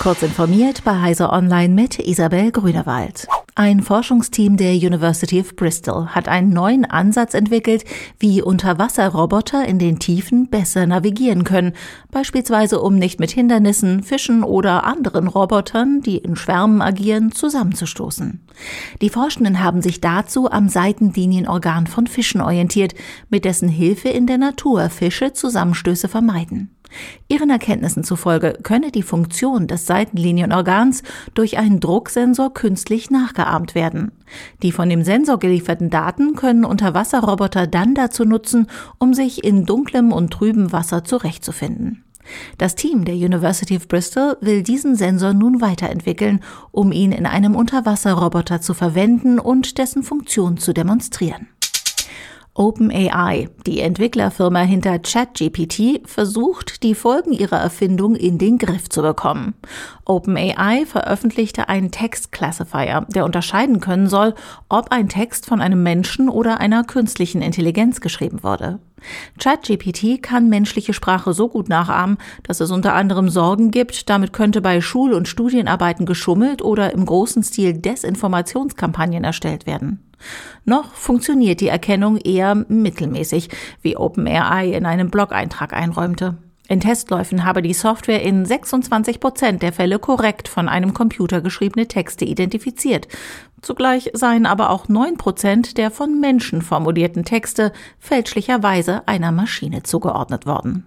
Kurz informiert bei Heise Online mit Isabel Grünewald. Ein Forschungsteam der University of Bristol hat einen neuen Ansatz entwickelt, wie Unterwasserroboter in den Tiefen besser navigieren können, beispielsweise um nicht mit Hindernissen, Fischen oder anderen Robotern, die in Schwärmen agieren, zusammenzustoßen. Die Forschenden haben sich dazu am Seitenlinienorgan von Fischen orientiert, mit dessen Hilfe in der Natur Fische Zusammenstöße vermeiden. Ihren Erkenntnissen zufolge könne die Funktion des Seitenlinienorgans durch einen Drucksensor künstlich nachgeahmt werden. Die von dem Sensor gelieferten Daten können Unterwasserroboter dann dazu nutzen, um sich in dunklem und trübem Wasser zurechtzufinden. Das Team der University of Bristol will diesen Sensor nun weiterentwickeln, um ihn in einem Unterwasserroboter zu verwenden und dessen Funktion zu demonstrieren. OpenAI, die Entwicklerfirma hinter ChatGPT, versucht, die Folgen ihrer Erfindung in den Griff zu bekommen. OpenAI veröffentlichte einen Text-Classifier, der unterscheiden können soll, ob ein Text von einem Menschen oder einer künstlichen Intelligenz geschrieben wurde. ChatGPT kann menschliche Sprache so gut nachahmen, dass es unter anderem Sorgen gibt, damit könnte bei Schul- und Studienarbeiten geschummelt oder im großen Stil Desinformationskampagnen erstellt werden. Noch funktioniert die Erkennung eher mittelmäßig, wie OpenAI in einem Blog-Eintrag einräumte. In Testläufen habe die Software in 26 Prozent der Fälle korrekt von einem Computer geschriebene Texte identifiziert. Zugleich seien aber auch 9 Prozent der von Menschen formulierten Texte fälschlicherweise einer Maschine zugeordnet worden.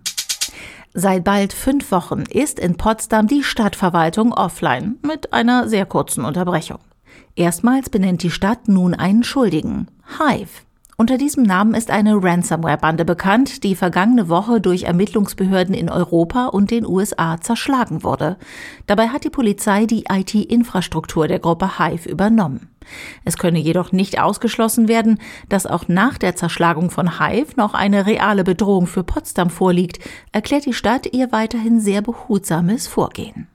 Seit bald fünf Wochen ist in Potsdam die Stadtverwaltung offline mit einer sehr kurzen Unterbrechung. Erstmals benennt die Stadt nun einen Schuldigen, Hive. Unter diesem Namen ist eine Ransomware-Bande bekannt, die vergangene Woche durch Ermittlungsbehörden in Europa und den USA zerschlagen wurde. Dabei hat die Polizei die IT-Infrastruktur der Gruppe Hive übernommen. Es könne jedoch nicht ausgeschlossen werden, dass auch nach der Zerschlagung von Hive noch eine reale Bedrohung für Potsdam vorliegt, erklärt die Stadt ihr weiterhin sehr behutsames Vorgehen.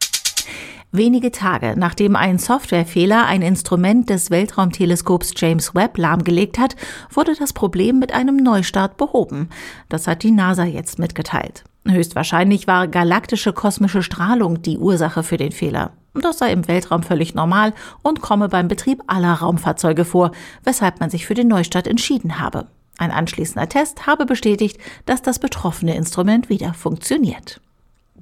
Wenige Tage nachdem ein Softwarefehler ein Instrument des Weltraumteleskops James Webb lahmgelegt hat, wurde das Problem mit einem Neustart behoben. Das hat die NASA jetzt mitgeteilt. Höchstwahrscheinlich war galaktische kosmische Strahlung die Ursache für den Fehler. Das sei im Weltraum völlig normal und komme beim Betrieb aller Raumfahrzeuge vor, weshalb man sich für den Neustart entschieden habe. Ein anschließender Test habe bestätigt, dass das betroffene Instrument wieder funktioniert.